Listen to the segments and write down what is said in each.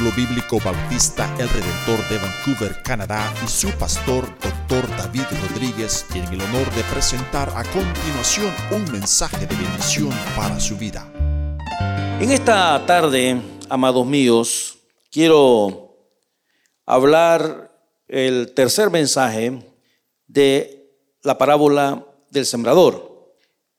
Bíblico Bautista El Redentor de Vancouver, Canadá, y su pastor, Dr. David Rodríguez, tienen el honor de presentar a continuación un mensaje de bendición para su vida. En esta tarde, amados míos, quiero hablar el tercer mensaje de la parábola del sembrador.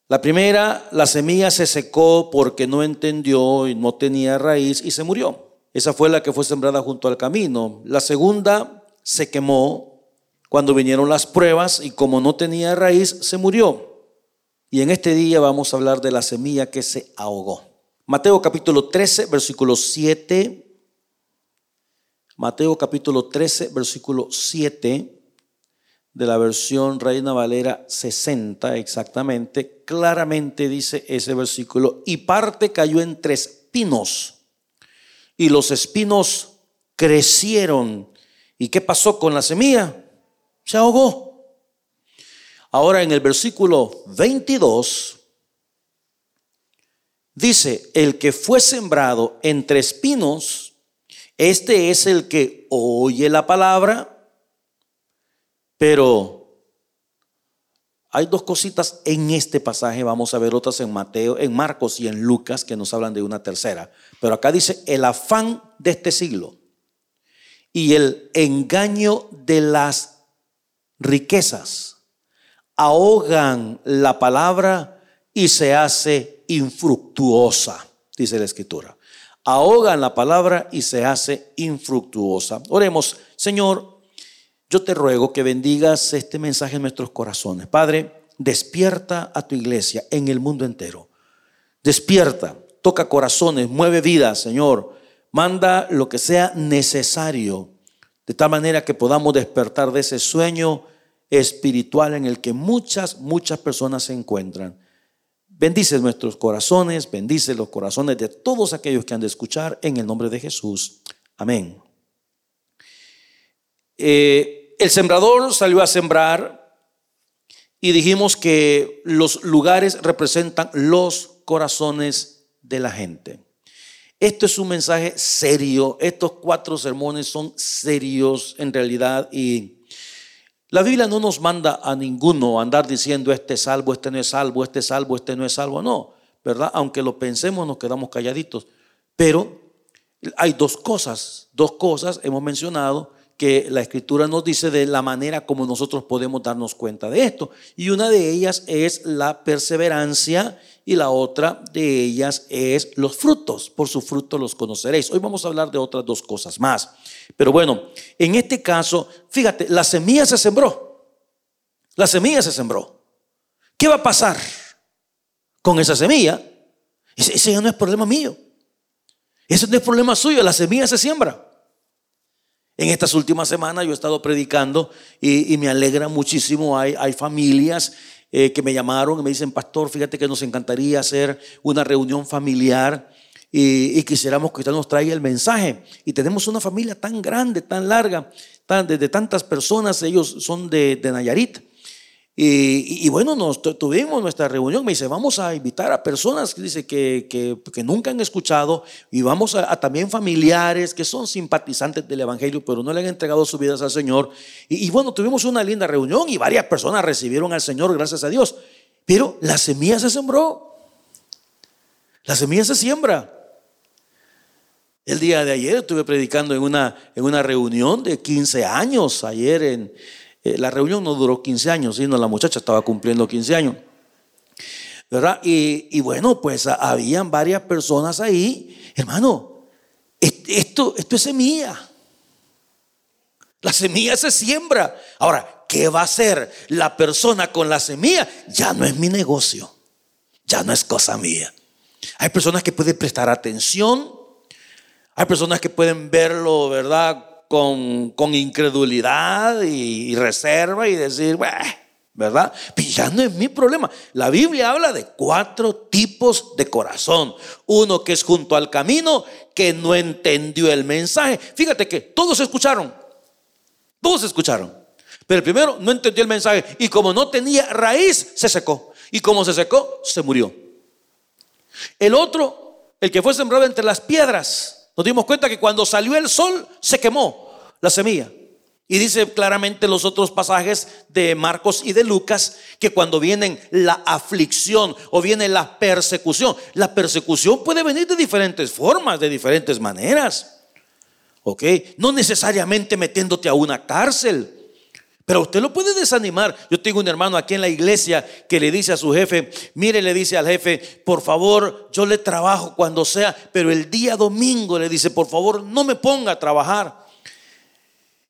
La primera, la semilla se secó porque no entendió y no tenía raíz y se murió. Esa fue la que fue sembrada junto al camino. La segunda se quemó cuando vinieron las pruebas y como no tenía raíz, se murió. Y en este día vamos a hablar de la semilla que se ahogó. Mateo capítulo 13, versículo 7. Mateo capítulo 13, versículo 7 de la versión Reina Valera 60 exactamente, claramente dice ese versículo, y parte cayó entre espinos, y los espinos crecieron. ¿Y qué pasó con la semilla? Se ahogó. Ahora en el versículo 22 dice, el que fue sembrado entre espinos, este es el que oye la palabra, pero hay dos cositas en este pasaje, vamos a ver otras en Mateo, en Marcos y en Lucas que nos hablan de una tercera. Pero acá dice el afán de este siglo y el engaño de las riquezas ahogan la palabra y se hace infructuosa, dice la escritura. Ahogan la palabra y se hace infructuosa. Oremos, Señor, yo te ruego que bendigas este mensaje en nuestros corazones. Padre, despierta a tu iglesia en el mundo entero. Despierta, toca corazones, mueve vidas, Señor. Manda lo que sea necesario, de tal manera que podamos despertar de ese sueño espiritual en el que muchas, muchas personas se encuentran. Bendice nuestros corazones, bendice los corazones de todos aquellos que han de escuchar en el nombre de Jesús. Amén. Eh, el sembrador salió a sembrar y dijimos que los lugares representan los corazones de la gente. Esto es un mensaje serio, estos cuatro sermones son serios en realidad y la Biblia no nos manda a ninguno andar diciendo este es salvo, este no es salvo, este es salvo, este no es salvo, no, ¿verdad? Aunque lo pensemos nos quedamos calladitos, pero hay dos cosas, dos cosas hemos mencionado que la escritura nos dice de la manera como nosotros podemos darnos cuenta de esto. Y una de ellas es la perseverancia y la otra de ellas es los frutos. Por sus frutos los conoceréis. Hoy vamos a hablar de otras dos cosas más. Pero bueno, en este caso, fíjate, la semilla se sembró. La semilla se sembró. ¿Qué va a pasar con esa semilla? Ese, ya no es problema mío. Ese no es problema suyo. La semilla se siembra. En estas últimas semanas yo he estado predicando y, me alegra muchísimo. Hay, hay familias eh, que me llamaron y me dicen, pastor, fíjate que nos encantaría hacer una reunión familiar y, quisiéramos que usted nos traiga el mensaje. Y tenemos una familia tan grande, tan larga, tan, de, tantas personas, ellos son de, de Nayarit. Y, bueno, nos tuvimos nuestra reunión. Me dice, vamos a invitar a personas que, dice, que, que, nunca han escuchado y vamos a, también familiares que son simpatizantes del Evangelio, pero no le han entregado sus vidas al Señor. Y, y, bueno, tuvimos una linda reunión y varias personas recibieron al Señor, gracias a Dios. Pero la semilla se sembró. La semilla se siembra. El día de ayer estuve predicando en una, en una reunión de 15 años, ayer en eh, la reunión no duró 15 años, sino la muchacha estaba cumpliendo 15 años. ¿Verdad? Y, bueno, pues habían varias personas ahí. Hermano, esto, esto es semilla. La semilla se siembra. Ahora, ¿qué va a hacer la persona con la semilla? Ya no es mi negocio. Ya no es cosa mía. Hay personas que pueden prestar atención. Hay personas que pueden verlo, ¿verdad? Con, incredulidad y, reserva y decir, ¿verdad? Pues ya no es mi problema. La Biblia habla de cuatro tipos de corazón. Uno que es junto al camino, que no entendió el mensaje. Fíjate que todos escucharon. Todos escucharon. Pero el primero no entendió el mensaje y como no tenía raíz, se secó. Y como se secó, se murió. El otro, el que fue sembrado entre las piedras, nos dimos cuenta que cuando salió el sol se quemó la semilla. Y dice claramente los otros pasajes de Marcos y de Lucas que cuando vienen la aflicción o viene la persecución, la persecución puede venir de diferentes formas, de diferentes maneras. ¿Ok? No necesariamente metiéndote a una cárcel. Pero usted lo puede desanimar. Yo tengo un hermano aquí en la iglesia que le dice a su jefe, mire, le dice al jefe, por favor, yo le trabajo cuando sea, pero el día domingo le dice, por favor, no me ponga a trabajar.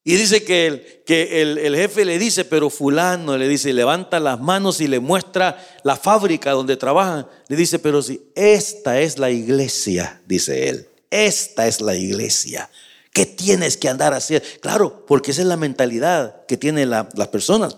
Y dice que, el, que el, jefe le dice, pero fulano le dice, levanta las manos y le muestra la fábrica donde trabaja. Le dice, pero si esta es la iglesia, dice él, esta es la iglesia. ¿Qué tienes que andar haciendo? Claro, porque esa es la mentalidad que tienen las personas.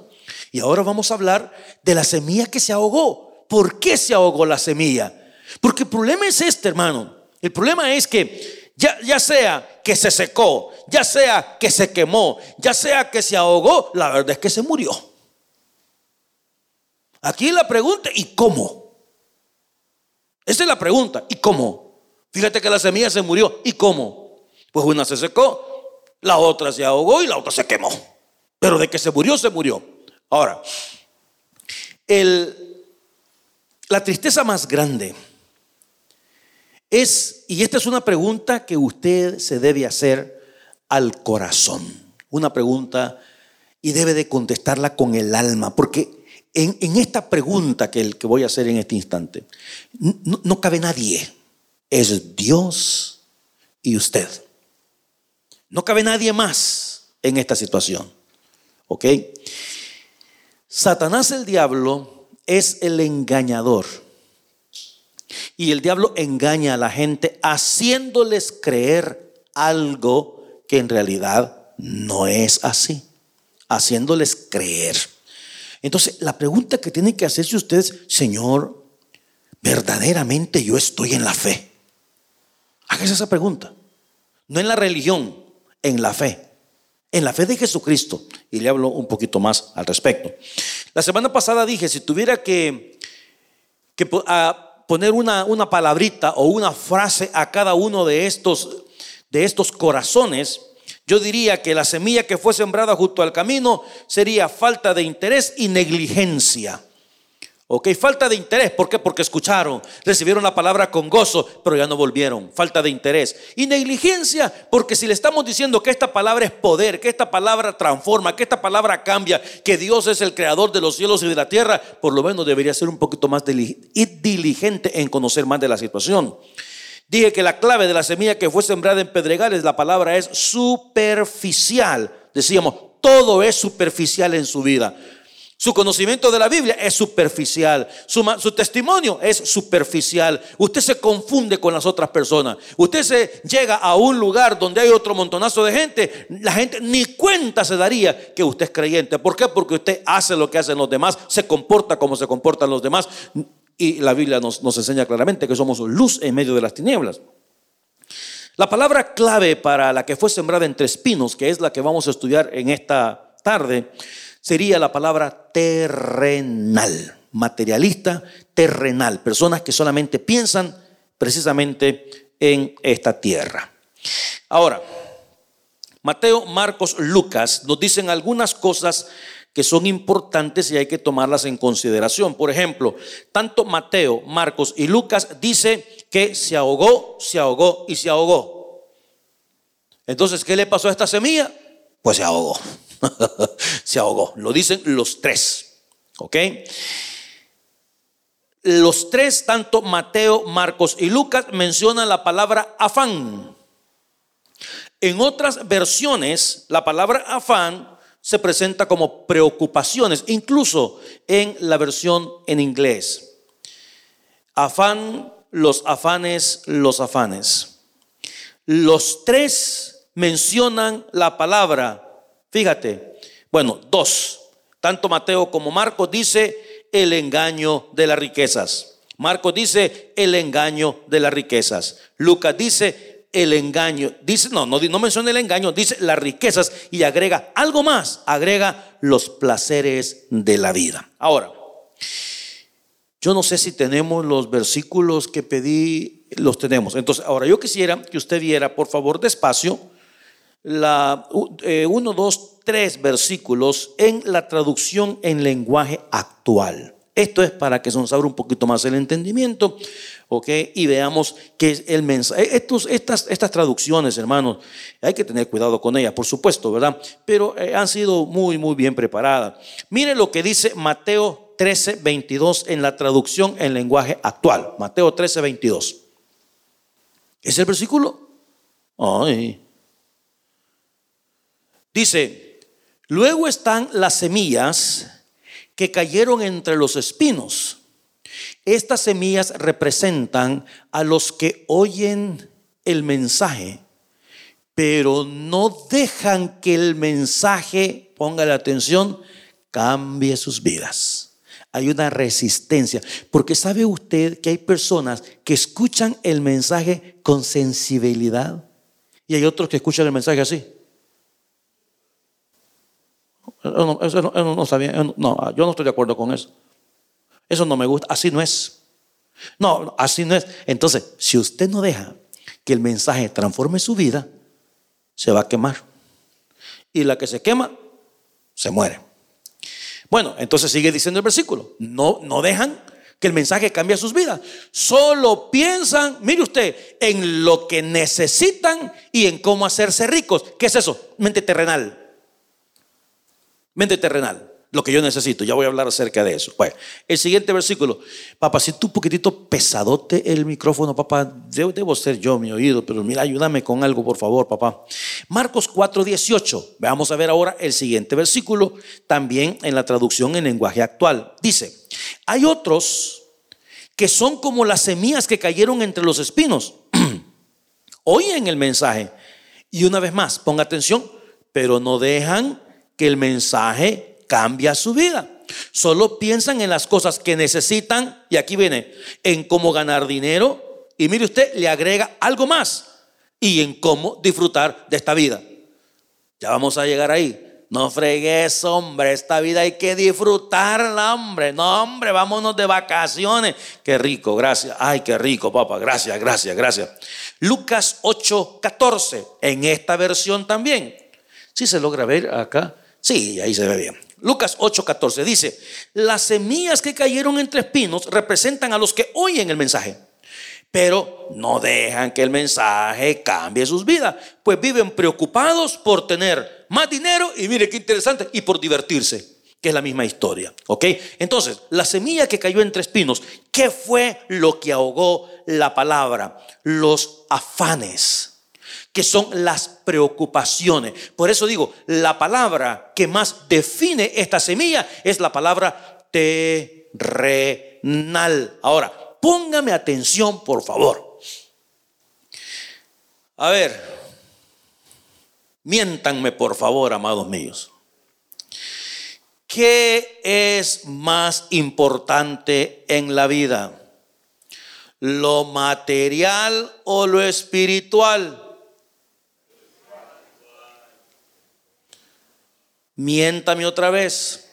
Y ahora vamos a hablar de la semilla que se ahogó. ¿Por qué se ahogó la semilla? Porque el problema es este, hermano. El problema es que ya, ya sea que se secó, ya sea que se quemó, ya sea que se ahogó, la verdad es que se murió. Aquí la pregunta, ¿y cómo? Esa es la pregunta, ¿y cómo? Fíjate que la semilla se murió, ¿y cómo? Pues una se secó, la otra se ahogó y la otra se quemó. Pero de que se murió, se murió. Ahora, la tristeza más grande es, y esta es una pregunta que usted se debe hacer al corazón. Una pregunta y debe de contestarla con el alma, porque en, esta pregunta que, que, voy a hacer en este instante, no cabe nadie. Es Dios y usted. No cabe nadie más en esta situación. ¿Ok? Satanás el diablo es el engañador. Y el diablo engaña a la gente haciéndoles creer algo que en realidad no es así. Haciéndoles creer. Entonces, la pregunta que tienen que hacerse ustedes, Señor, verdaderamente yo estoy en la fe. Hágase esa pregunta. No en la religión, en la fe, en la fe de Jesucristo. Y le hablo un poquito más al respecto. La semana pasada dije, si tuviera que, que poner una, una palabrita o una frase a cada uno de estos, de estos corazones, yo diría que la semilla que fue sembrada junto al camino sería falta de interés y negligencia. Ok, falta de interés. ¿Por qué? Porque escucharon, recibieron la palabra con gozo, pero ya no volvieron. Falta de interés. Y negligencia, porque si le estamos diciendo que esta palabra es poder, que esta palabra transforma, que esta palabra cambia, que Dios es el creador de los cielos y de la tierra, por lo menos debería ser un poquito más diligente en conocer más de la situación. Dije que la clave de la semilla que fue sembrada en pedregales, la palabra es superficial. Decíamos, todo es superficial en su vida. Su conocimiento de la Biblia es superficial. Su, testimonio es superficial. Usted se confunde con las otras personas. Usted se llega a un lugar donde hay otro montonazo de gente. La gente ni cuenta se daría que usted es creyente. ¿Por qué? Porque usted hace lo que hacen los demás, se comporta como se comportan los demás. Y la Biblia nos, nos enseña claramente que somos luz en medio de las tinieblas. La palabra clave para la que fue sembrada entre espinos, que es la que vamos a estudiar en esta tarde, sería la palabra terrenal, materialista, terrenal, personas que solamente piensan precisamente en esta tierra. Ahora, Mateo, Marcos, Lucas nos dicen algunas cosas que son importantes y hay que tomarlas en consideración. Por ejemplo, tanto Mateo, Marcos y Lucas dice que se ahogó, se ahogó y se ahogó. Entonces, ¿qué le pasó a esta semilla? Pues se ahogó. se ahogó. Lo dicen los tres. ¿Ok? Los tres, tanto Mateo, Marcos y Lucas, mencionan la palabra afán. En otras versiones, la palabra afán se presenta como preocupaciones, incluso en la versión en inglés. Afán, los afanes, los afanes. Los tres mencionan la palabra Fíjate, bueno, dos, tanto Mateo como Marcos dice el engaño de las riquezas. Marcos dice el engaño de las riquezas. Lucas dice el engaño, dice, no, no, no menciona el engaño, dice las riquezas y agrega algo más, agrega los placeres de la vida. Ahora, yo no sé si tenemos los versículos que pedí los tenemos. Entonces, ahora yo quisiera que usted viera, por favor, despacio, la 1, 2, 3 versículos en la traducción en lenguaje actual. Esto es para que se nos abra un poquito más el entendimiento, ¿ok? Y veamos qué es el mensaje. Estos, estas, estas traducciones, hermanos, hay que tener cuidado con ellas, por supuesto, ¿verdad? Pero eh, han sido muy, muy bien preparadas. Mire lo que dice Mateo 13, 22 en la traducción en lenguaje actual. Mateo 13, 22. ¿Es el versículo? Ay. Dice, luego están las semillas que cayeron entre los espinos. Estas semillas representan a los que oyen el mensaje, pero no dejan que el mensaje, ponga la atención, cambie sus vidas. Hay una resistencia, porque sabe usted que hay personas que escuchan el mensaje con sensibilidad y hay otros que escuchan el mensaje así. No, eso no, no, está bien. No, yo no estoy de acuerdo con eso. Eso no me gusta. Así no es. No, así no es. Entonces, si usted no deja que el mensaje transforme su vida, se va a quemar. Y la que se quema, se muere. Bueno, entonces sigue diciendo el versículo. No, no dejan que el mensaje cambie sus vidas. Solo piensan, mire usted, en lo que necesitan y en cómo hacerse ricos. ¿Qué es eso? Mente terrenal. Mente terrenal, lo que yo necesito. Ya voy a hablar acerca de eso. Bueno, el siguiente versículo. Papá, si tú un poquitito pesadote el micrófono, papá, debo, ser yo mi oído, pero mira, ayúdame con algo, por favor, papá. Marcos 4, 18. Vamos a ver ahora el siguiente versículo, también en la traducción en lenguaje actual. Dice, hay otros que son como las semillas que cayeron entre los espinos. Oyen el mensaje. Y una vez más, ponga atención, pero no dejan que el mensaje cambia su vida. Solo piensan en las cosas que necesitan, y aquí viene, en cómo ganar dinero, y mire usted, le agrega algo más, y en cómo disfrutar de esta vida. Ya vamos a llegar ahí. No fregues, hombre, esta vida hay que disfrutarla, hombre. No, hombre, vámonos de vacaciones. Qué rico, gracias. Ay, qué rico, papá. Gracias, gracias, gracias. Lucas 8, 14, en esta versión también. Si se logra ver acá. Sí, ahí se ve bien. Lucas 8:14 dice, las semillas que cayeron entre espinos representan a los que oyen el mensaje, pero no dejan que el mensaje cambie sus vidas, pues viven preocupados por tener más dinero y mire qué interesante, y por divertirse, que es la misma historia, ¿ok? Entonces, la semilla que cayó entre espinos, ¿qué fue lo que ahogó la palabra? Los afanes que son las preocupaciones. Por eso digo, la palabra que más define esta semilla es la palabra terrenal. Ahora, póngame atención, por favor. A ver, miéntanme, por favor, amados míos. ¿Qué es más importante en la vida? ¿Lo material o lo espiritual? Miéntame otra vez.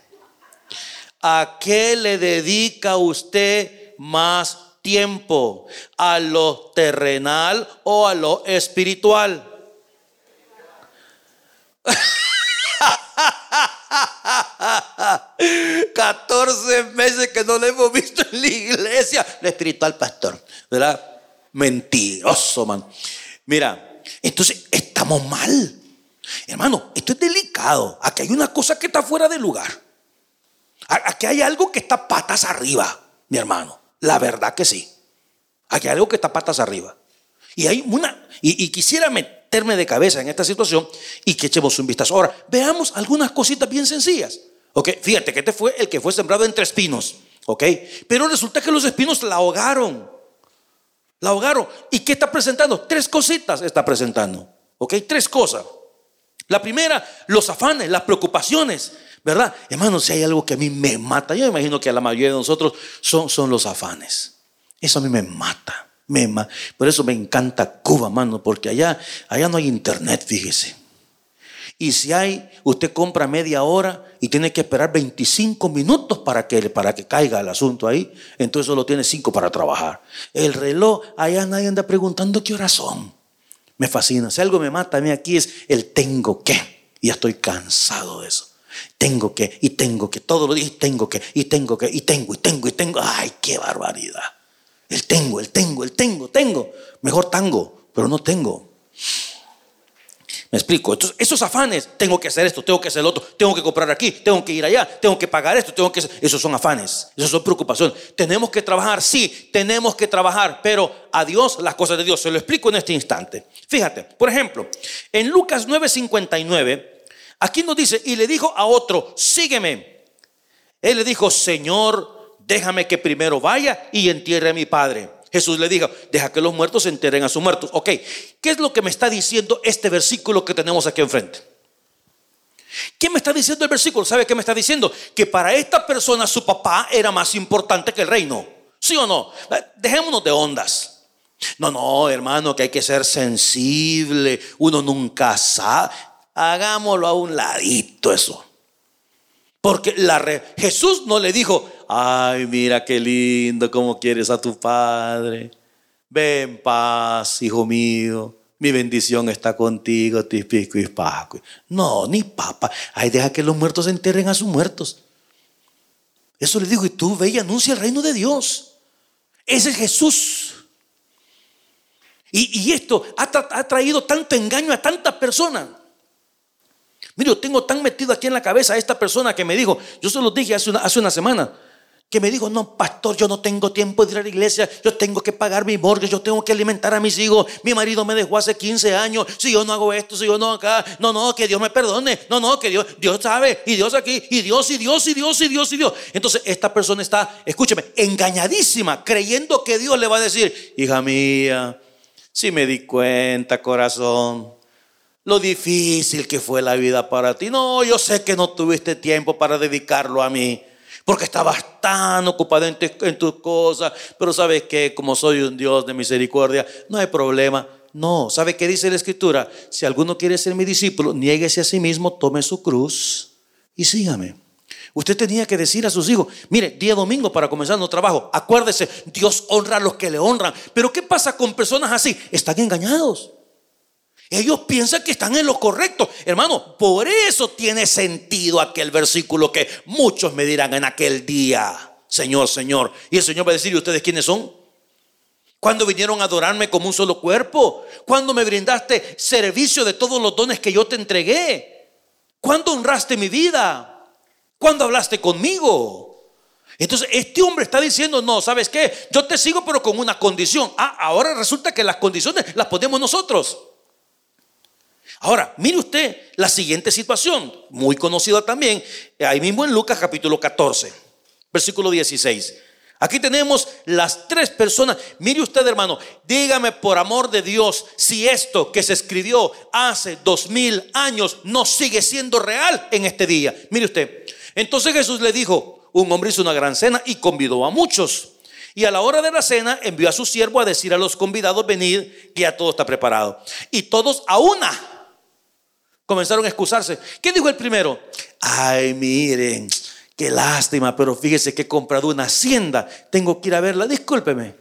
¿A qué le dedica usted más tiempo? ¿A lo terrenal o a lo espiritual? 14 meses que no le hemos visto en la iglesia. La espiritual, pastor. ¿Verdad? Mentiroso, man. Mira, entonces estamos mal. Hermano, esto es delicado. Aquí hay una cosa que está fuera de lugar. Aquí hay algo que está patas arriba, mi hermano. La verdad que sí. Aquí hay algo que está patas arriba. Y hay una, y, quisiera meterme de cabeza en esta situación y que echemos un vistazo. Ahora, veamos algunas cositas bien sencillas. Ok, fíjate que este fue el que fue sembrado entre espinos. Ok, pero resulta que los espinos la ahogaron. La ahogaron. ¿Y qué está presentando? Tres cositas está presentando. Ok, tres cosas. La primera, los afanes, las preocupaciones, ¿verdad? Hermano, si hay algo que a mí me mata, yo imagino que a la mayoría de nosotros son, son los afanes. Eso a mí me mata. Me Por eso me encanta Cuba, hermano, porque allá, allá no hay internet, fíjese. Y si hay, usted compra media hora y tiene que esperar 25 minutos para que, para que caiga el asunto ahí, entonces solo tiene 5 para trabajar. El reloj, allá nadie anda preguntando qué horas son. Me fascina. Si algo me mata a mí aquí es el tengo que. Y estoy cansado de eso. Tengo que, y tengo que, todos los días tengo que, y tengo que, y tengo, y tengo, y tengo. Ay, qué barbaridad. El tengo, el tengo, el tengo, tengo. Mejor tango, pero no tengo. Me explico. Entonces, esos afanes, tengo que hacer esto, tengo que hacer lo otro, tengo que comprar aquí, tengo que ir allá, tengo que pagar esto, tengo que Esos son afanes, esos son preocupaciones. Tenemos que trabajar, sí, tenemos que trabajar, pero a Dios, las cosas de Dios. Se lo explico en este instante. Fíjate, por ejemplo, en Lucas 9:59, aquí nos dice, y le dijo a otro, sígueme. Él le dijo, Señor, déjame que primero vaya y entierre a mi padre. Jesús le dijo, deja que los muertos se enteren a sus muertos. Ok, ¿qué es lo que me está diciendo este versículo que tenemos aquí enfrente? ¿Qué me está diciendo el versículo? ¿Sabe qué me está diciendo? Que para esta persona su papá era más importante que el reino. ¿Sí o no? Dejémonos de ondas. No, no, hermano, que hay que ser sensible. Uno nunca sabe. Hagámoslo a un ladito eso. Porque la Jesús no le dijo, ay, mira qué lindo, cómo quieres a tu Padre. Ven paz, hijo mío. Mi bendición está contigo, tispico y paco. No, ni papa. Ay, deja que los muertos se enterren a sus muertos. Eso le digo, y tú ve y anuncia el reino de Dios. Ese es Jesús. Y, esto ha, traído tanto engaño a tantas personas. Mire, yo tengo tan metido aquí en la cabeza a esta persona que me dijo, yo se lo dije hace una semana, que me dijo, no, pastor, yo no tengo tiempo de ir a la iglesia, yo tengo que pagar mi morgue, yo tengo que alimentar a mis hijos, mi marido me dejó hace 15 años, si yo no hago esto, si yo no acá, no, no, que Dios me perdone, no, no, que Dios, Dios sabe, y Dios aquí, y Dios, y Dios, y Dios, y Dios, y Dios. Entonces esta persona está, escúcheme, engañadísima, creyendo que Dios le va a decir, hija mía, si me di cuenta, corazón, lo difícil que fue la vida para ti. No, yo sé que no tuviste tiempo para dedicarlo a mí, porque estabas tan ocupado en, tus cosas, pero sabes que como soy un Dios de misericordia, no hay problema. No, ¿sabe qué dice la escritura? Si alguno quiere ser mi discípulo, niéguese a sí mismo, tome su cruz y sígame. Usted tenía que decir a sus hijos, mire, día domingo para comenzar nuestro trabajo, acuérdese, Dios honra a los que le honran. Pero ¿qué pasa con personas así? Están engañados. Ellos piensan que están en lo correcto. Hermano, por eso tiene sentido aquel versículo que muchos me dirán en aquel día, Señor, Señor. Y el Señor va a decir, ¿y ustedes quiénes son? Cuando vinieron a adorarme como un solo cuerpo? Cuando me brindaste servicio de todos los dones que yo te entregué? ¿Cuándo honraste mi vida? ¿Cuándo hablaste conmigo? Entonces, este hombre está diciendo, no, ¿sabes qué? Yo te sigo, pero con una condición. Ah, ahora resulta que las condiciones las ponemos nosotros. Ahora, mire usted la siguiente situación, muy conocida también, ahí mismo en Lucas capítulo 14, versículo 16. Aquí tenemos las tres personas. Mire usted, hermano, dígame por amor de Dios si esto que se escribió hace dos mil años no sigue siendo real en este día. Mire usted. Entonces Jesús le dijo, un hombre hizo una gran cena y convidó a muchos. Y a la hora de la cena envió a su siervo a decir a los convidados, venid, que ya todo está preparado. Y todos a una comenzaron a excusarse. ¿Qué dijo el primero? Ay, miren, qué lástima, pero fíjese que he comprado una hacienda, tengo que ir a verla, discúlpeme.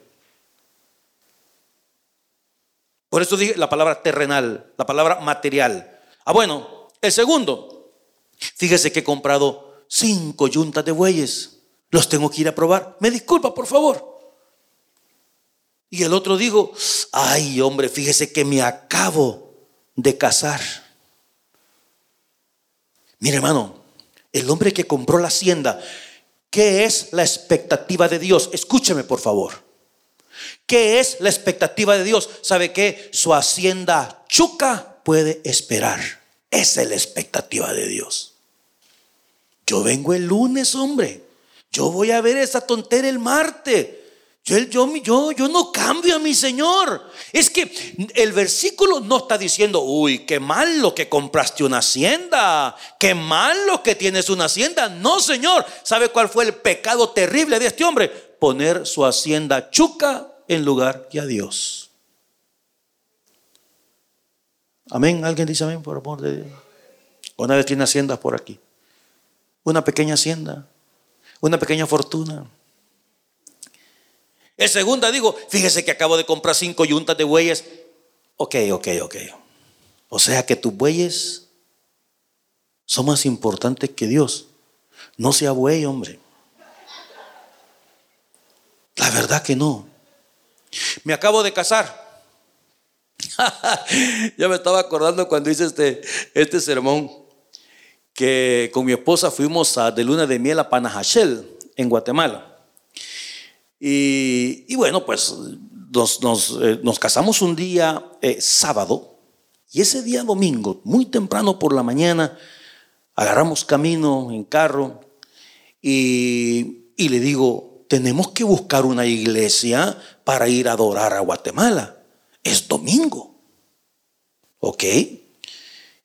Por eso dije la palabra terrenal, la palabra material. Ah, bueno, el segundo, fíjese que he comprado cinco yuntas de bueyes, los tengo que ir a probar. Me disculpa, por favor. Y el otro dijo, ay hombre, fíjese que me acabo de casar. Mire hermano, el hombre que compró la hacienda, ¿qué es la expectativa de Dios? Escúcheme por favor. ¿Qué es la expectativa de Dios? ¿Sabe qué? Su hacienda chuca puede esperar. Esa es la expectativa de Dios. Yo vengo el lunes, hombre. Yo voy a ver esa tontera el martes. Yo, yo, yo, no cambio a mi Señor. Es que el versículo no está diciendo, uy, qué malo que compraste una hacienda, qué malo que tienes una hacienda. No, Señor. ¿Sabe cuál fue el pecado terrible de este hombre? Poner su hacienda chuca en lugar que a Dios. Amén. ¿Alguien dice amén por amor de Dios? Una vez tiene haciendas por aquí. Una pequeña hacienda. Una pequeña fortuna. El segunda digo, fíjese que acabo de comprar cinco yuntas de bueyes. Ok, ok, ok. O sea que tus bueyes son más importantes que Dios. No sea buey, hombre. La verdad que no. Me acabo de casar. ya me estaba acordando cuando hice este, este sermón que con mi esposa fuimos a, de luna de miel a Panajachel, en Guatemala. Y, bueno, pues nos, eh, casamos un día eh, sábado y ese día domingo, muy temprano por la mañana, agarramos camino en carro y, y le digo, tenemos que buscar una iglesia para ir a adorar a Guatemala. Es domingo. ¿Ok?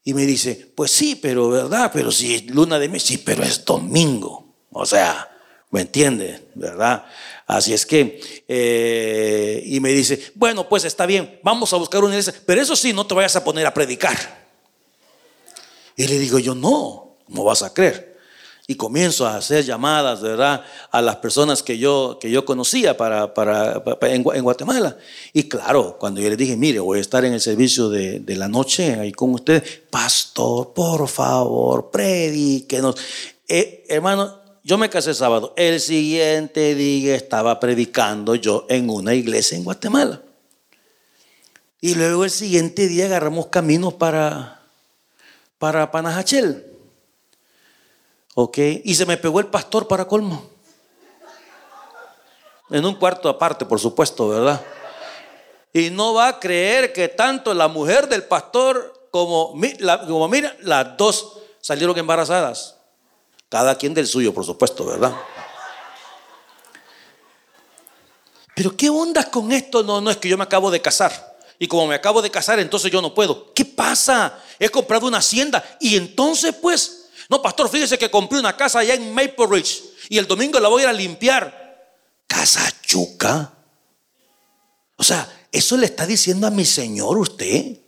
Y me dice, pues sí, pero verdad, pero si luna de mes, sí, pero es domingo. O sea, ¿me entiende? ¿Verdad? Así es que, eh, y me dice, bueno, pues está bien, vamos a buscar una iglesia, pero eso sí, no te vayas a poner a predicar. Y le digo yo, no, ¿cómo vas a creer? y comienzo a hacer llamadas, ¿verdad? A las personas que yo, que yo conocía para, para, en, Guatemala. Y claro, cuando yo les dije, mire, voy a estar en el servicio de, la noche ahí con ustedes, pastor, por favor, predíquenos. Eh, hermano, yo me casé sábado. El siguiente día estaba predicando yo en una iglesia en Guatemala. Y luego el siguiente día agarramos caminos para, para Panajachel. ¿Ok? Y se me pegó el pastor para colmo. En un cuarto aparte, por supuesto, ¿verdad? Y no va a creer que tanto la mujer del pastor como, como mira, las dos salieron embarazadas. Cada quien del suyo, por supuesto, ¿verdad? Pero ¿qué onda con esto? No, no es que yo me acabo de casar. Y como me acabo de casar, entonces yo no puedo. ¿Qué pasa? He comprado una hacienda. Y entonces, pues, no, pastor, fíjese que compré una casa allá en Maple Ridge y el domingo la voy a ir a limpiar. Casa chuca. O sea, eso le está diciendo a mi Señor usted.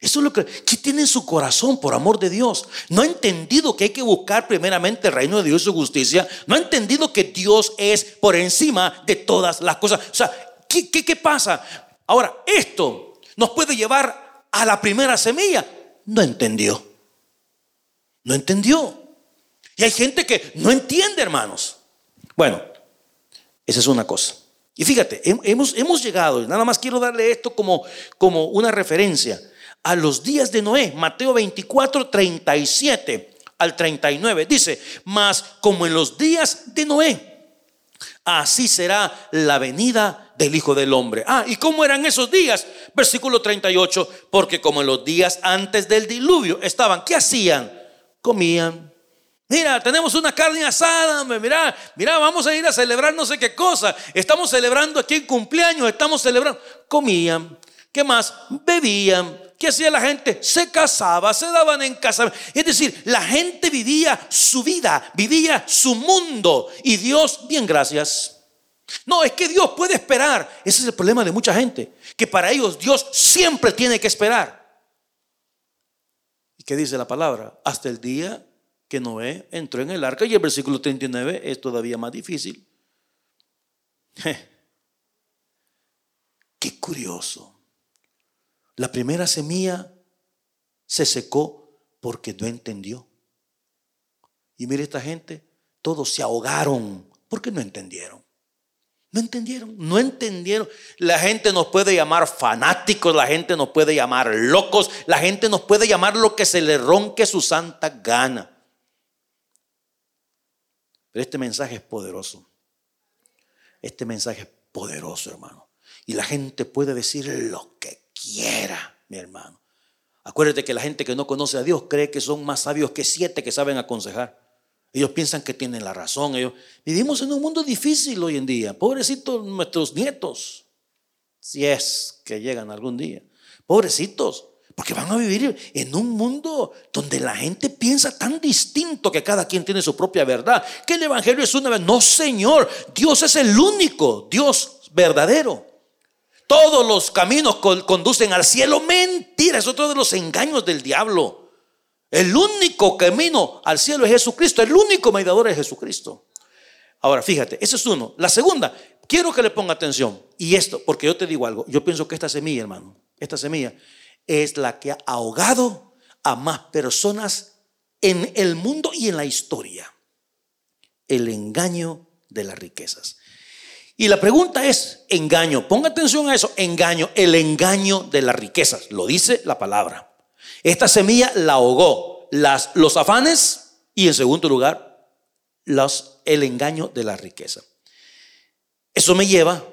Eso es lo que, ¿qué tiene en su corazón, por amor de Dios? No ha entendido que hay que buscar primeramente el reino de Dios y su justicia. No ha entendido que Dios es por encima de todas las cosas. O sea, ¿qué, qué, qué pasa? Ahora, esto nos puede llevar a la primera semilla. No entendió. No entendió. Y hay gente que no entiende, hermanos. Bueno, esa es una cosa. Y fíjate, hemos, hemos llegado, nada más quiero darle esto como, como una referencia, a los días de Noé, Mateo 24, 37 al 39. Dice, mas como en los días de Noé, así será la venida del Hijo del Hombre. Ah, ¿y cómo eran esos días? Versículo 38, porque como en los días antes del diluvio estaban, ¿qué hacían? comían. Mira, tenemos una carne asada, mira, mira, vamos a ir a celebrar no sé qué cosa. Estamos celebrando aquí en cumpleaños, estamos celebrando. Comían, ¿qué más? Bebían. ¿Qué hacía la gente? Se casaba, se daban en casa. Es decir, la gente vivía su vida, vivía su mundo. Y Dios, bien, gracias. No, es que Dios puede esperar. Ese es el problema de mucha gente. Que para ellos Dios siempre tiene que esperar. ¿Qué dice la palabra? Hasta el día que Noé entró en el arca y el versículo 39 es todavía más difícil. Qué curioso. La primera semilla se secó porque no entendió. Y mire esta gente, todos se ahogaron porque no entendieron. No entendieron, no entendieron. La gente nos puede llamar fanáticos, la gente nos puede llamar locos, la gente nos puede llamar lo que se le ronque su santa gana. Pero este mensaje es poderoso. Este mensaje es poderoso, hermano. Y la gente puede decir lo que quiera, mi hermano. Acuérdate que la gente que no conoce a Dios cree que son más sabios que siete que saben aconsejar. Ellos piensan que tienen la razón. Ellos, vivimos en un mundo difícil hoy en día. Pobrecitos nuestros nietos, si es que llegan algún día. Pobrecitos, porque van a vivir en un mundo donde la gente piensa tan distinto que cada quien tiene su propia verdad. Que el Evangelio es una verdad. No, Señor, Dios es el único, Dios verdadero. Todos los caminos conducen al cielo. Mentira, es otro de los engaños del diablo. El único camino al cielo es Jesucristo. El único mediador es Jesucristo. Ahora, fíjate, ese es uno. La segunda, quiero que le ponga atención. Y esto, porque yo te digo algo, yo pienso que esta semilla, hermano, esta semilla es la que ha ahogado a más personas en el mundo y en la historia. El engaño de las riquezas. Y la pregunta es, engaño, ponga atención a eso, engaño, el engaño de las riquezas, lo dice la palabra. Esta semilla la ahogó las, los afanes y en segundo lugar, los, el engaño de la riqueza. Eso me lleva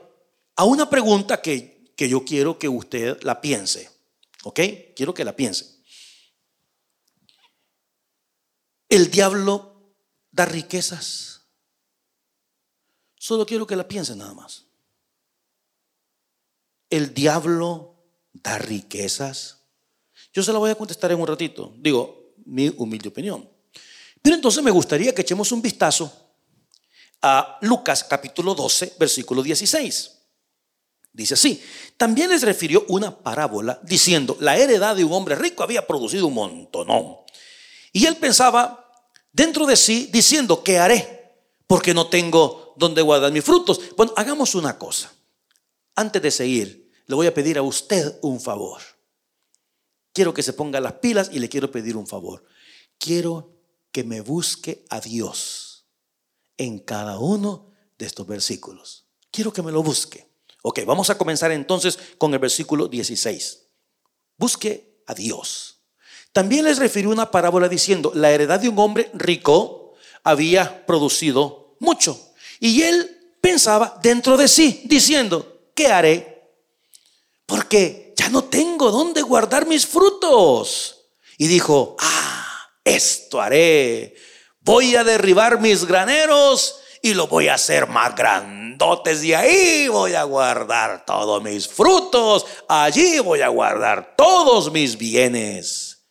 a una pregunta que, que yo quiero que usted la piense, ¿ok? Quiero que la piense. ¿El diablo da riquezas? Solo quiero que la piensen nada más. El diablo da riquezas. Yo se la voy a contestar en un ratito. Digo, mi humilde opinión. Pero entonces me gustaría que echemos un vistazo a Lucas capítulo 12, versículo 16. Dice así, también les refirió una parábola diciendo, la heredad de un hombre rico había producido un montonón. Y él pensaba dentro de sí diciendo, ¿qué haré? Porque no tengo donde guardar mis frutos. Bueno, hagamos una cosa. Antes de seguir, le voy a pedir a usted un favor. Quiero que se ponga las pilas y le quiero pedir un favor. Quiero que me busque a Dios en cada uno de estos versículos. Quiero que me lo busque. Ok, vamos a comenzar entonces con el versículo 16. Busque a Dios. También les refirió una parábola diciendo, la heredad de un hombre rico había producido mucho. Y él pensaba dentro de sí, diciendo, ¿qué haré? Porque ya no tengo dónde guardar mis frutos. Y dijo, ah, esto haré. Voy a derribar mis graneros y lo voy a hacer más grandotes y ahí voy a guardar todos mis frutos, allí voy a guardar todos mis bienes.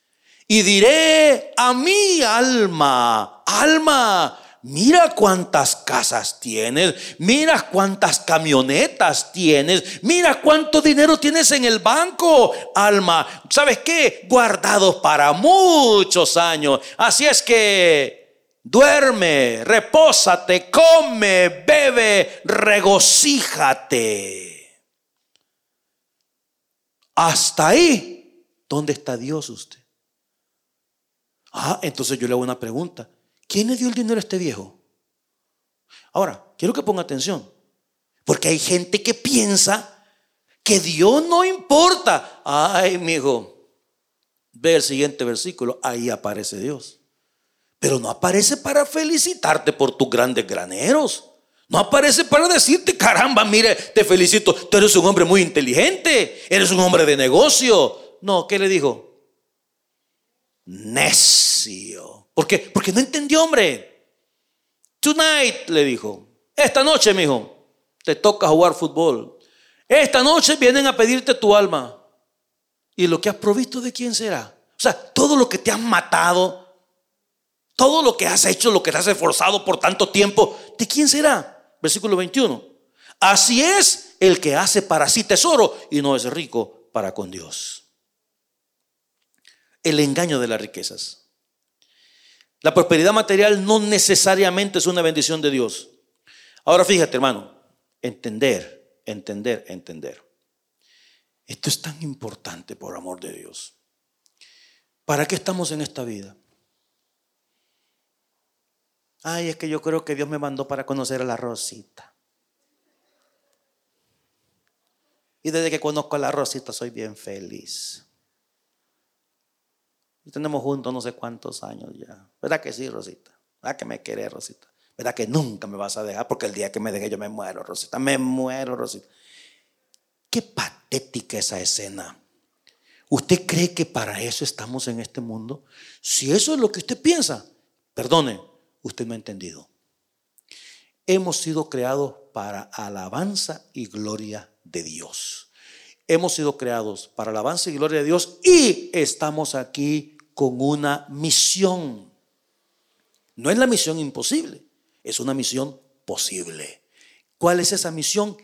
Y diré a mi alma, alma, mira cuántas casas tienes, mira cuántas camionetas tienes, mira cuánto dinero tienes en el banco, alma. ¿Sabes qué? Guardados para muchos años. Así es que duerme, repósate, come, bebe, regocíjate. Hasta ahí, ¿dónde está Dios usted? Ah, entonces yo le hago una pregunta. ¿Quién le dio el dinero a este viejo? Ahora, quiero que ponga atención, porque hay gente que piensa que Dios no importa. Ay, mi hijo, ve el siguiente versículo, ahí aparece Dios. Pero no aparece para felicitarte por tus grandes graneros. No aparece para decirte, caramba, mire, te felicito, tú eres un hombre muy inteligente, eres un hombre de negocio. No, ¿qué le dijo? Necio. ¿Por qué? Porque no entendió, hombre. Tonight, le dijo. Esta noche, mi hijo, te toca jugar fútbol. Esta noche vienen a pedirte tu alma. ¿Y lo que has provisto de quién será? O sea, todo lo que te han matado, todo lo que has hecho, lo que te has esforzado por tanto tiempo, ¿de quién será? Versículo 21. Así es el que hace para sí tesoro y no es rico para con Dios. El engaño de las riquezas. La prosperidad material no necesariamente es una bendición de Dios. Ahora fíjate, hermano, entender, entender, entender. Esto es tan importante por amor de Dios. ¿Para qué estamos en esta vida? Ay, es que yo creo que Dios me mandó para conocer a la Rosita. Y desde que conozco a la Rosita soy bien feliz. Tenemos juntos no sé cuántos años ya. ¿Verdad que sí, Rosita? ¿Verdad que me querés, Rosita? ¿Verdad que nunca me vas a dejar? Porque el día que me deje yo me muero, Rosita. Me muero, Rosita. Qué patética esa escena. ¿Usted cree que para eso estamos en este mundo? Si eso es lo que usted piensa, perdone, usted no ha entendido. Hemos sido creados para alabanza y gloria de Dios hemos sido creados para alabanza y gloria de Dios y estamos aquí con una misión. No es la misión imposible, es una misión posible. ¿Cuál es esa misión?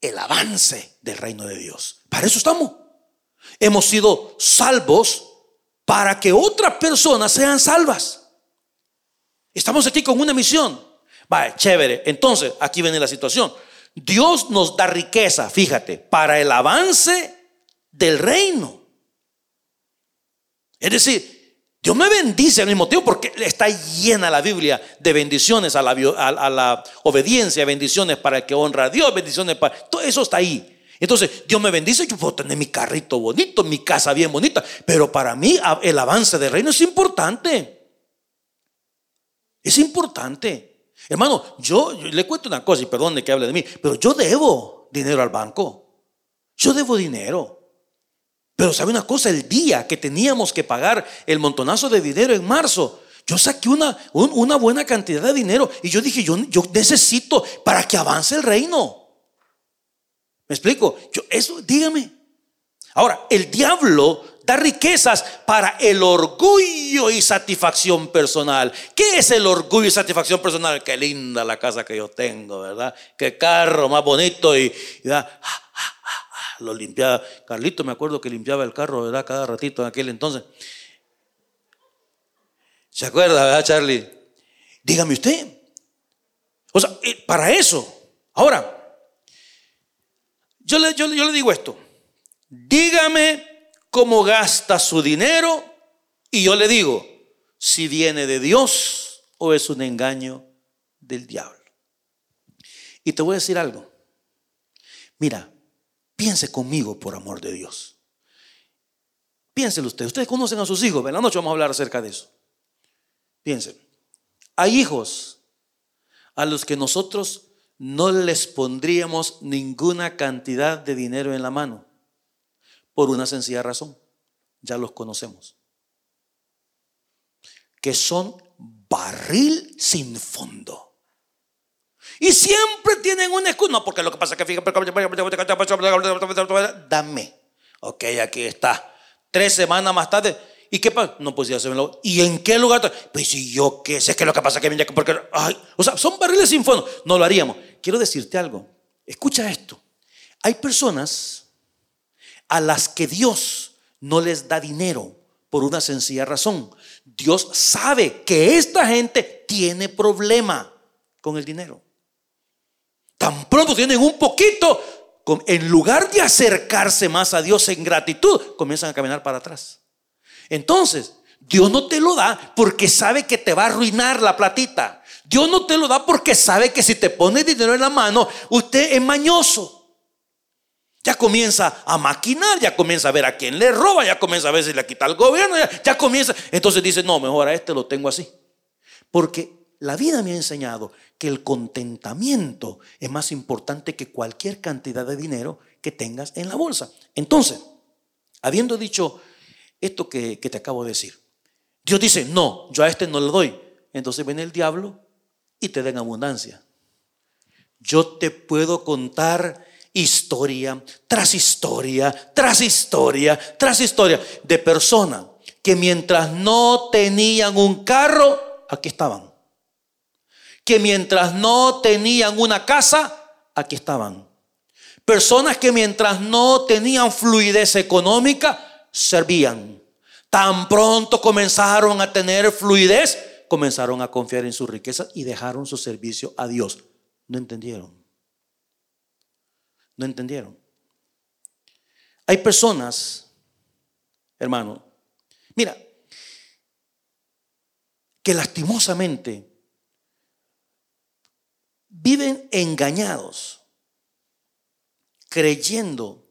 El avance del reino de Dios. Para eso estamos. Hemos sido salvos para que otras personas sean salvas. Estamos aquí con una misión. Vale, chévere. Entonces, aquí viene la situación. Dios nos da riqueza, fíjate, para el avance del reino. Es decir, Dios me bendice al mismo tiempo porque está llena la Biblia de bendiciones a la, obediencia, bendiciones para el que honra a Dios, bendiciones para... Todo eso está ahí. Entonces, Dios me bendice, yo puedo tener mi carrito bonito, mi casa bien bonita, pero para mí el avance del reino es importante. Es importante. Hermano, yo, le cuento una cosa y perdone que hable de mí, pero yo debo dinero al banco. Yo debo dinero. Pero sabe una cosa, el día que teníamos que pagar el montonazo de dinero en marzo, yo saqué una, una buena cantidad de dinero y yo dije, yo, yo necesito para que avance el reino. ¿Me explico? Yo, eso, dígame. Ahora, el diablo da riquezas para el orgullo y satisfacción personal. ¿Qué es el orgullo y satisfacción personal? Qué linda la casa que yo tengo, ¿verdad? Qué carro más bonito y, lo limpiaba. Carlito me acuerdo que limpiaba el carro, ¿verdad? Cada ratito en aquel entonces. ¿Se acuerda, verdad, Charlie? Dígame usted. O sea, eh, para eso. Ahora, yo le, yo le digo esto. Dígame cómo gasta su dinero y yo le digo si viene de Dios o es un engaño del diablo. Y te voy a decir algo. Mira, piense conmigo por amor de Dios. Piénselo usted. Ustedes conocen a sus hijos. En la noche vamos a hablar acerca de eso. Piensen. Hay hijos a los que nosotros no les pondríamos ninguna cantidad de dinero en la mano. Por una sencilla razón, ya los conocemos. Que son barril sin fondo. Y siempre tienen un escudo. No, porque lo que pasa es que fíjate, dame. Ok, aquí está. Tres semanas más tarde. ¿Y qué pasa? No, pues ya se me lo. ¿Y en qué lugar? Pues si yo qué sé que lo que pasa es que porque o sea, son barriles sin fondo. No lo haríamos. Quiero decirte algo. Escucha esto. Hay personas a las que Dios no les da dinero por una sencilla razón. Dios sabe que esta gente tiene problema con el dinero. Tan pronto tienen un poquito, en lugar de acercarse más a Dios en gratitud, comienzan a caminar para atrás. Entonces, Dios no te lo da porque sabe que te va a arruinar la platita. Dios no te lo da porque sabe que si te pone dinero en la mano, usted es mañoso. Ya comienza a maquinar, ya comienza a ver a quién le roba, ya comienza a ver si le quita al gobierno, ya, comienza. Entonces dice, no, mejor a este lo tengo así. Porque la vida me ha enseñado que el contentamiento es más importante que cualquier cantidad de dinero que tengas en la bolsa. Entonces, habiendo dicho esto que, te acabo de decir, Dios dice, no, yo a este no le doy. Entonces viene el diablo y te da abundancia. Yo te puedo contar historia tras historia, tras historia, tras historia de personas que mientras no tenían un carro, aquí estaban. Que mientras no tenían una casa, aquí estaban. Personas que mientras no tenían fluidez económica, servían. Tan pronto comenzaron a tener fluidez, comenzaron a confiar en su riqueza y dejaron su servicio a Dios. No entendieron. No entendieron. Hay personas, hermano, mira, que lastimosamente viven engañados, creyendo,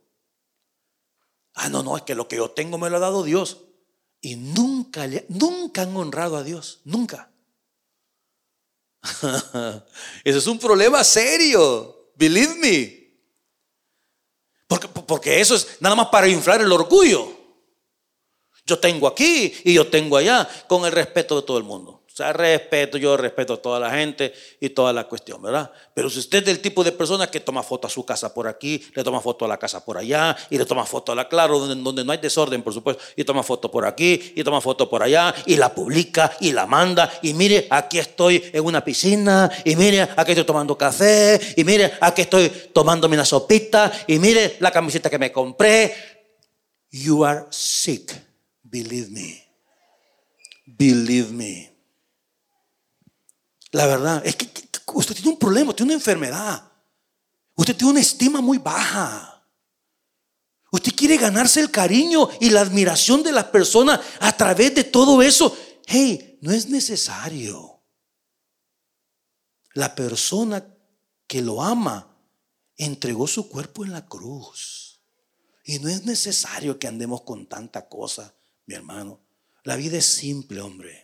ah, no, no, es que lo que yo tengo me lo ha dado Dios. Y nunca, nunca han honrado a Dios, nunca. Ese es un problema serio, believe me. Porque, eso es nada más para inflar el orgullo. Yo tengo aquí y yo tengo allá, con el respeto de todo el mundo. O sea, respeto, yo respeto a toda la gente y toda la cuestión, ¿verdad? Pero si usted es del tipo de persona que toma foto a su casa por aquí, le toma foto a la casa por allá, y le toma foto a la claro, donde, no hay desorden, por supuesto, y toma foto por aquí, y toma foto por allá, y la publica, y la manda, y mire, aquí estoy en una piscina, y mire, aquí estoy tomando café, y mire, aquí estoy tomándome una sopita, y mire la camiseta que me compré. You are sick Believe me. Believe me. La verdad, es que usted tiene un problema, tiene una enfermedad. Usted tiene una estima muy baja. Usted quiere ganarse el cariño y la admiración de las personas a través de todo eso. Hey, no es necesario. La persona que lo ama entregó su cuerpo en la cruz. Y no es necesario que andemos con tanta cosa, mi hermano. La vida es simple, hombre.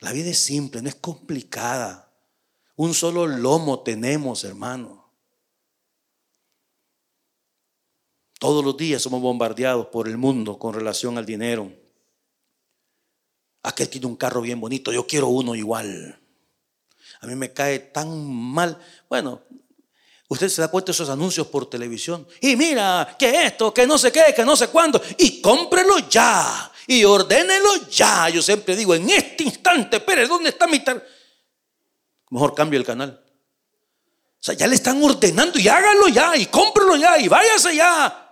La vida es simple, no es complicada. Un solo lomo tenemos, hermano. Todos los días somos bombardeados por el mundo con relación al dinero. Aquel tiene un carro bien bonito, yo quiero uno igual. A mí me cae tan mal. Bueno, usted se da cuenta de esos anuncios por televisión. Y mira, que esto, que no sé qué, que no sé cuándo. Y cómprelo ya. Y ordénelo ya. Yo siempre digo, en este instante, Pérez, ¿dónde está mi tar Mejor cambio el canal. O sea, ya le están ordenando y hágalo ya, y cómprelo ya, y váyase ya.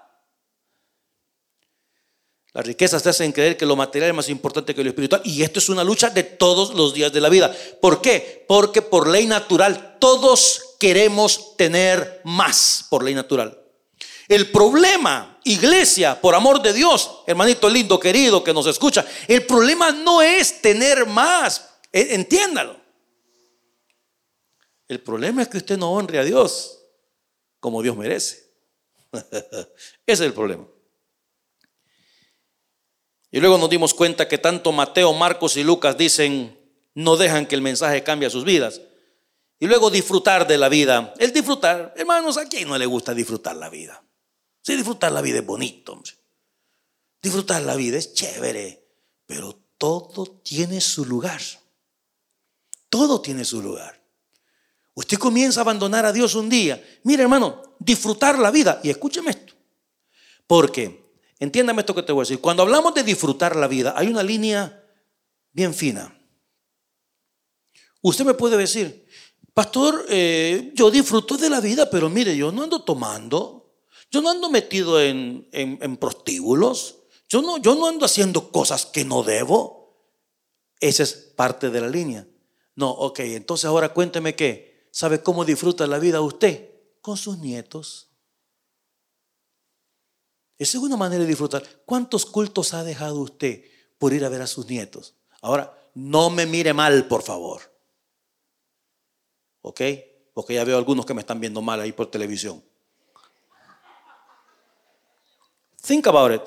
Las riquezas te hacen creer que lo material es más importante que lo espiritual. Y esto es una lucha de todos los días de la vida. ¿Por qué? Porque por ley natural todos queremos tener más por ley natural. El problema, iglesia, por amor de Dios, hermanito lindo, querido, que nos escucha, el problema no es tener más. E, entiéndalo. El problema es que usted no honre a Dios como Dios merece. Ese es el problema. Y luego nos dimos cuenta que tanto Mateo, Marcos y Lucas dicen, no dejan que el mensaje cambie sus vidas. Y luego disfrutar de la vida. El disfrutar, hermanos, ¿a quién no le gusta disfrutar la vida? Sí, disfrutar la vida es bonito. Disfrutar la vida es chévere, pero todo tiene su lugar. Todo tiene su lugar. Usted comienza a abandonar a Dios un día. Mire, hermano, disfrutar la vida. Y escúcheme esto. Porque Entiéndame esto que te voy a decir. Cuando hablamos de disfrutar la vida, hay una línea bien fina. Usted me puede decir, pastor, eh, yo disfruto de la vida, pero mire, yo no ando tomando, yo no ando metido en, prostíbulos, yo no, yo no ando haciendo cosas que no debo. Esa es parte de la línea. No, ok, entonces ahora cuénteme qué. ¿Sabe cómo disfruta la vida usted? Con sus nietos. Esa es una manera de disfrutar. ¿Cuántos cultos ha dejado usted por ir a ver a sus nietos? Ahora, no me mire mal, por favor. ¿Ok? Porque ya veo algunos que me están viendo mal ahí por televisión. Think about it.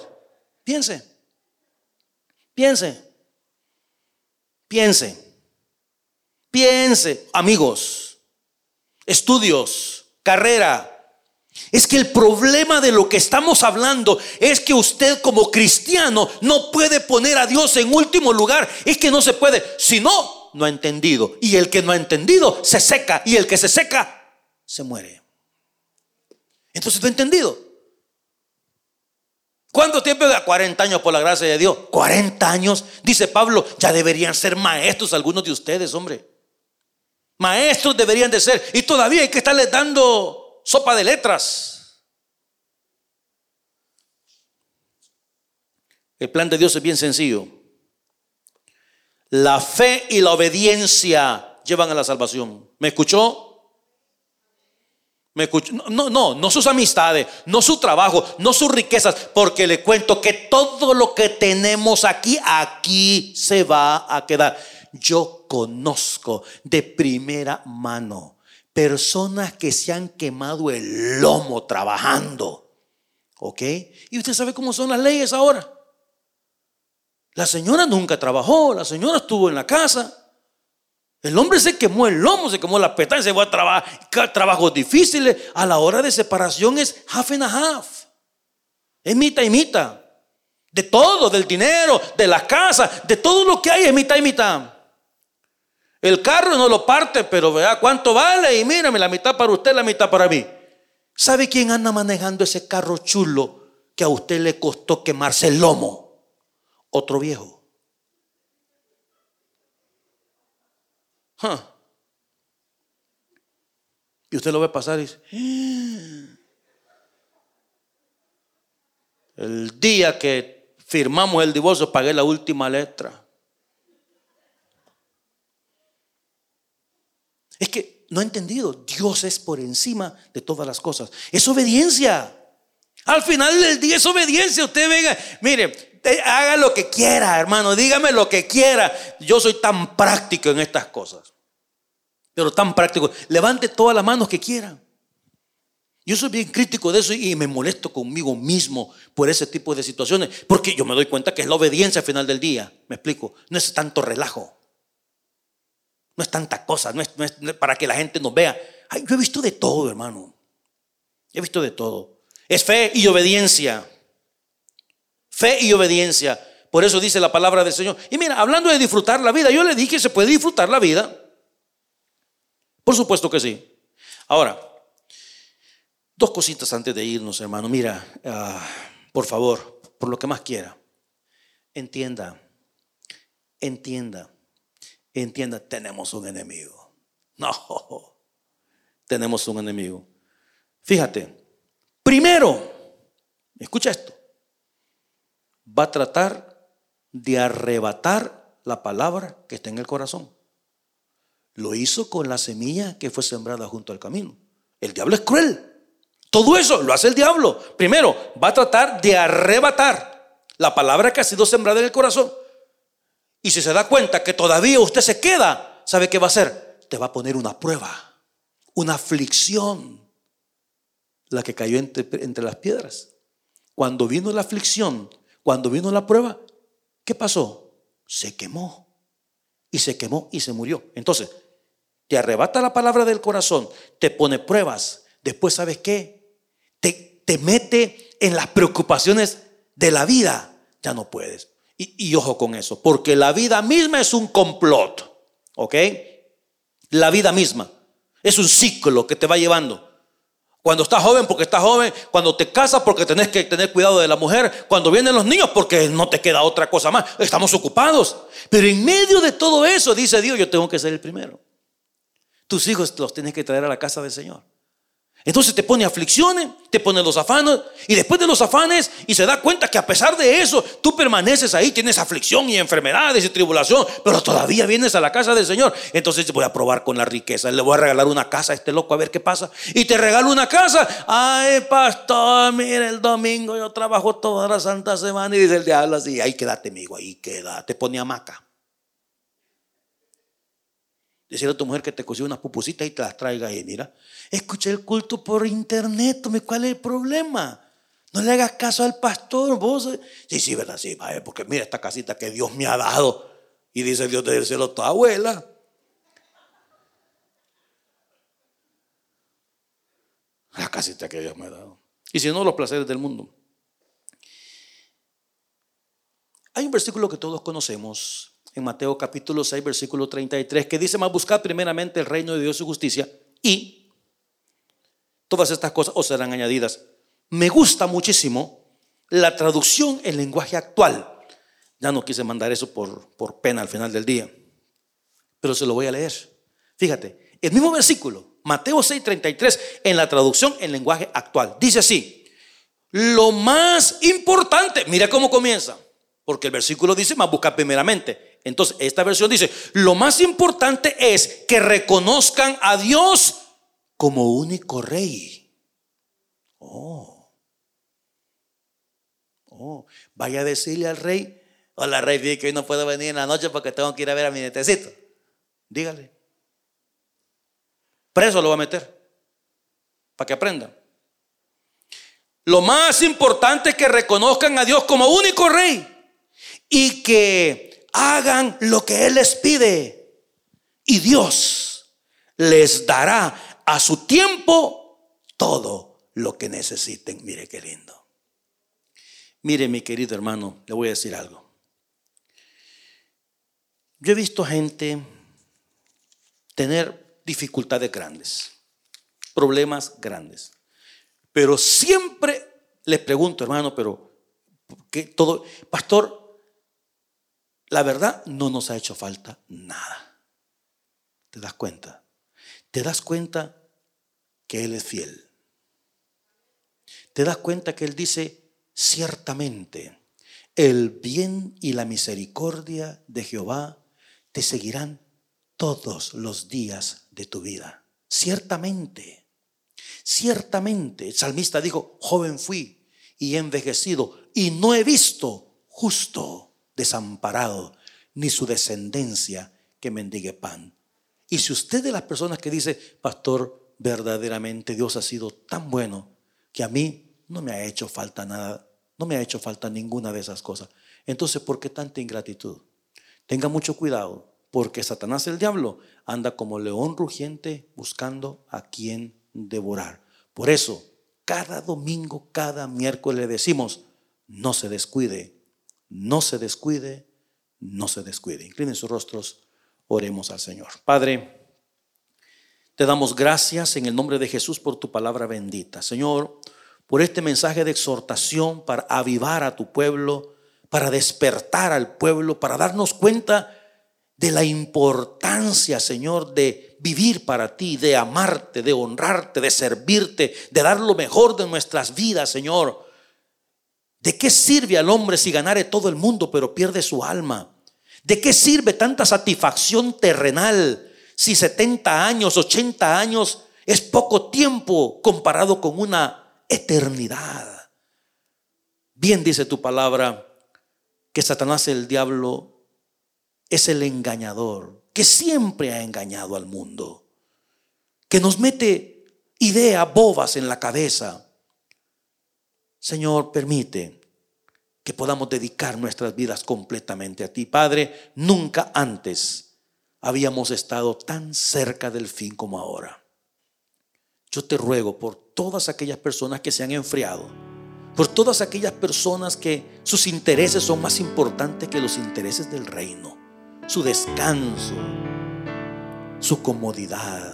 Piense. Piense. Piense. Piense. Amigos. Estudios. Carrera es que el problema de lo que estamos hablando es que usted como cristiano no puede poner a Dios en último lugar. Es que no se puede. Si no, no ha entendido. Y el que no ha entendido se seca. Y el que se seca se muere. Entonces, ¿no ha entendido? ¿Cuánto tiempo? 40 años por la gracia de Dios. 40 años. Dice Pablo, ya deberían ser maestros algunos de ustedes, hombre. Maestros deberían de ser. Y todavía hay que estarles dando sopa de letras. El plan de Dios es bien sencillo. La fe y la obediencia llevan a la salvación. ¿Me escuchó? No, no, no sus amistades, no su trabajo, no sus riquezas, porque le cuento que todo lo que tenemos aquí, aquí se va a quedar. Yo conozco de primera mano personas que se han quemado el lomo trabajando. ¿Ok? Y usted sabe cómo son las leyes ahora. La señora nunca trabajó, la señora estuvo en la casa. El hombre se quemó el lomo, se quemó la pestaña, se fue a trabajar, trabajos difíciles. A la hora de separación es half and a half. Es mitad y mitad. De todo, del dinero, de la casa, de todo lo que hay es mitad y mitad. El carro no lo parte, pero vea cuánto vale y mírame, la mitad para usted, la mitad para mí. ¿Sabe quién anda manejando ese carro chulo que a usted le costó quemarse el lomo? Otro viejo. Y usted lo ve pasar y dice, ah". el día que Firmamos el divorcio, pagué la última letra. Es que no he entendido. Dios es por encima de todas las cosas. Es obediencia. Al final del día es obediencia. Usted venga, mire, haga lo que quiera, hermano. Dígame lo que quiera. Yo soy tan práctico en estas cosas. Pero tan práctico. Levante todas las manos que quiera. Yo soy bien crítico de eso y me molesto conmigo mismo por ese tipo de situaciones. Porque yo me doy cuenta que es la obediencia al final del día. Me explico. No es tanto relajo. No es tanta cosa, no es, para que la gente nos vea. yo he visto de todo, hermano. He visto de todo. Es fe y obediencia. Fe y obediencia. Por eso dice la palabra del Señor. Y mira, hablando de disfrutar la vida, yo le dije se puede disfrutar la vida. Por supuesto que sí. Ahora, dos cositas antes de irnos, hermano. Mira, ah, por favor, por lo que más quiera, entienda, entienda entienda, tenemos un enemigo. No, tenemos un enemigo. Fíjate, primero, escucha esto, va a tratar de arrebatar la palabra que está en el corazón. Lo hizo con la semilla que fue sembrada junto al camino. El diablo es cruel. Todo eso lo hace el diablo. Primero, va a tratar de arrebatar la palabra que ha sido sembrada en el corazón. Y si se da cuenta que todavía usted se queda, ¿sabe qué va a hacer? Te va a poner una prueba, una aflicción, la que cayó entre, las piedras. Cuando vino la aflicción, cuando vino la prueba, ¿qué pasó? Se quemó. Y se quemó y se murió. Entonces, te arrebata la palabra del corazón, te pone pruebas. Después, ¿sabes qué? Te, te mete en las preocupaciones de la vida. Ya no puedes. Y, ojo con eso, porque la vida misma es un complot, ¿ok? La vida misma es un ciclo que te va llevando. Cuando estás joven, porque estás joven. Cuando te casas, porque tenés que tener cuidado de la mujer. Cuando vienen los niños, porque no te queda otra cosa más. Estamos ocupados. Pero en medio de todo eso, dice Dios, yo tengo que ser el primero. Tus hijos los tienes que traer a la casa del Señor. Entonces te pone aflicciones, te pone los afanes y después de los afanes y se da cuenta que a pesar de eso tú permaneces ahí, tienes aflicción y enfermedades y tribulación, pero todavía vienes a la casa del Señor. Entonces voy a probar con la riqueza, le voy a regalar una casa a este loco a ver qué pasa. Y te regalo una casa. Ay, pastor, mire, el domingo yo trabajo toda la santa semana y dice el diablo así, ahí quédate, amigo, ahí quédate, pone hamaca. Decirle a tu mujer que te cocine unas pupusitas y te las traiga ahí, mira. Escuché el culto por internet, ¿cuál es el problema? No le hagas caso al pastor, vos. Sí, sí, verdad, sí, porque mira esta casita que Dios me ha dado. Y dice Dios del cielo, tu abuela. La casita que Dios me ha dado. Y si no, los placeres del mundo. Hay un versículo que todos conocemos en Mateo capítulo 6, versículo 33, que dice, más buscad primeramente el reino de Dios y justicia y todas estas cosas os serán añadidas. Me gusta muchísimo la traducción en lenguaje actual. Ya no quise mandar eso por, por pena al final del día, pero se lo voy a leer. Fíjate, el mismo versículo, Mateo 6, 33, en la traducción en lenguaje actual, dice así, lo más importante, mira cómo comienza, porque el versículo dice, más buscar primeramente. Entonces, esta versión dice, lo más importante es que reconozcan a Dios como único rey. Oh. Oh, vaya a decirle al rey, hola rey, vi que hoy no puedo venir en la noche porque tengo que ir a ver a mi netecito. Dígale. Preso lo va a meter. Para que aprenda. Lo más importante es que reconozcan a Dios como único rey y que hagan lo que Él les pide y Dios les dará a su tiempo todo lo que necesiten. Mire qué lindo. Mire mi querido hermano, le voy a decir algo. Yo he visto gente tener dificultades grandes, problemas grandes, pero siempre les pregunto, hermano, pero ¿qué todo, pastor, la verdad no nos ha hecho falta nada. ¿Te das cuenta? ¿Te das cuenta que Él es fiel? ¿Te das cuenta que Él dice, ciertamente, el bien y la misericordia de Jehová te seguirán todos los días de tu vida. Ciertamente, ciertamente, el salmista dijo, joven fui y envejecido y no he visto justo desamparado, ni su descendencia que mendigue pan. Y si usted de las personas que dice, pastor, verdaderamente Dios ha sido tan bueno que a mí no me ha hecho falta nada, no me ha hecho falta ninguna de esas cosas. Entonces, ¿por qué tanta ingratitud? Tenga mucho cuidado, porque Satanás el diablo anda como león rugiente buscando a quien devorar. Por eso, cada domingo, cada miércoles le decimos, no se descuide, no se descuide, no se descuide. Inclinen sus rostros, oremos al Señor. Padre, te damos gracias en el nombre de Jesús por tu palabra bendita. Señor, por este mensaje de exhortación para avivar a tu pueblo, para despertar al pueblo, para darnos cuenta de la importancia, Señor, de vivir para ti, de amarte, de honrarte, de servirte, de dar lo mejor de nuestras vidas, Señor. ¿De qué sirve al hombre si ganare todo el mundo pero pierde su alma? ¿De qué sirve tanta satisfacción terrenal si 70 años, 80 años es poco tiempo comparado con una eternidad. Bien dice tu palabra que Satanás el diablo es el engañador, que siempre ha engañado al mundo, que nos mete ideas bobas en la cabeza. Señor, permite que podamos dedicar nuestras vidas completamente a ti. Padre, nunca antes habíamos estado tan cerca del fin como ahora. Yo te ruego por todas aquellas personas que se han enfriado, por todas aquellas personas que sus intereses son más importantes que los intereses del reino, su descanso, su comodidad,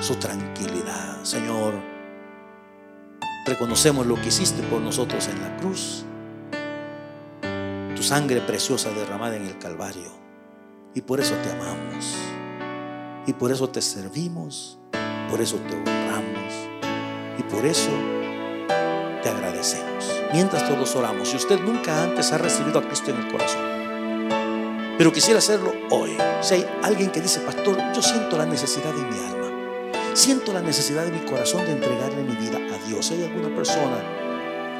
su tranquilidad. Señor, reconocemos lo que hiciste por nosotros en la cruz, tu sangre preciosa derramada en el Calvario y por eso te amamos. Y por eso te servimos. Por eso te honramos. Y por eso te agradecemos. Mientras todos oramos, si usted nunca antes ha recibido a Cristo en el corazón, pero quisiera hacerlo hoy. Si hay alguien que dice, pastor, yo siento la necesidad de mi alma. Siento la necesidad de mi corazón de entregarle mi vida a Dios. Si hay alguna persona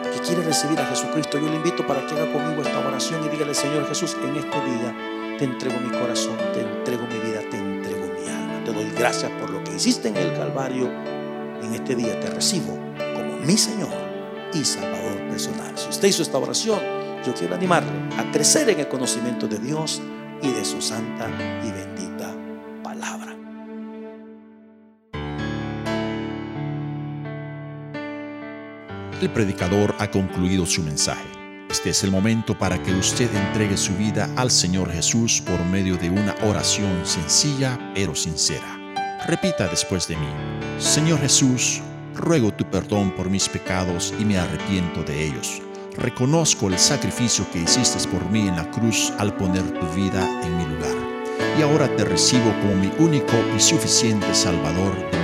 que quiere recibir a Jesucristo, yo le invito para que haga conmigo esta oración y dígale, Señor Jesús, en este día te entrego mi corazón, te entrego mi vida, te entrego mi alma. Te doy gracias por lo que hiciste en el Calvario. En este día te recibo como mi Señor y Salvador personal. Si usted hizo esta oración, yo quiero animarle a crecer en el conocimiento de Dios y de su santa y bendita palabra. El predicador ha concluido su mensaje. Este es el momento para que usted entregue su vida al Señor Jesús por medio de una oración sencilla pero sincera. Repita después de mí, Señor Jesús, ruego tu perdón por mis pecados y me arrepiento de ellos. Reconozco el sacrificio que hiciste por mí en la cruz al poner tu vida en mi lugar. Y ahora te recibo como mi único y suficiente Salvador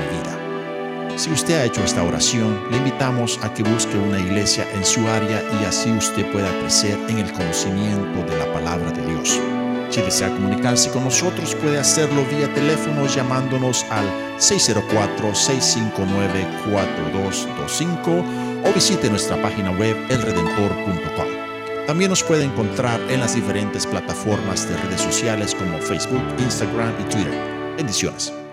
si usted ha hecho esta oración, le invitamos a que busque una iglesia en su área y así usted pueda crecer en el conocimiento de la palabra de Dios. Si desea comunicarse con nosotros, puede hacerlo vía teléfono llamándonos al 604-659-4225 o visite nuestra página web elredentor.com. También nos puede encontrar en las diferentes plataformas de redes sociales como Facebook, Instagram y Twitter. Bendiciones.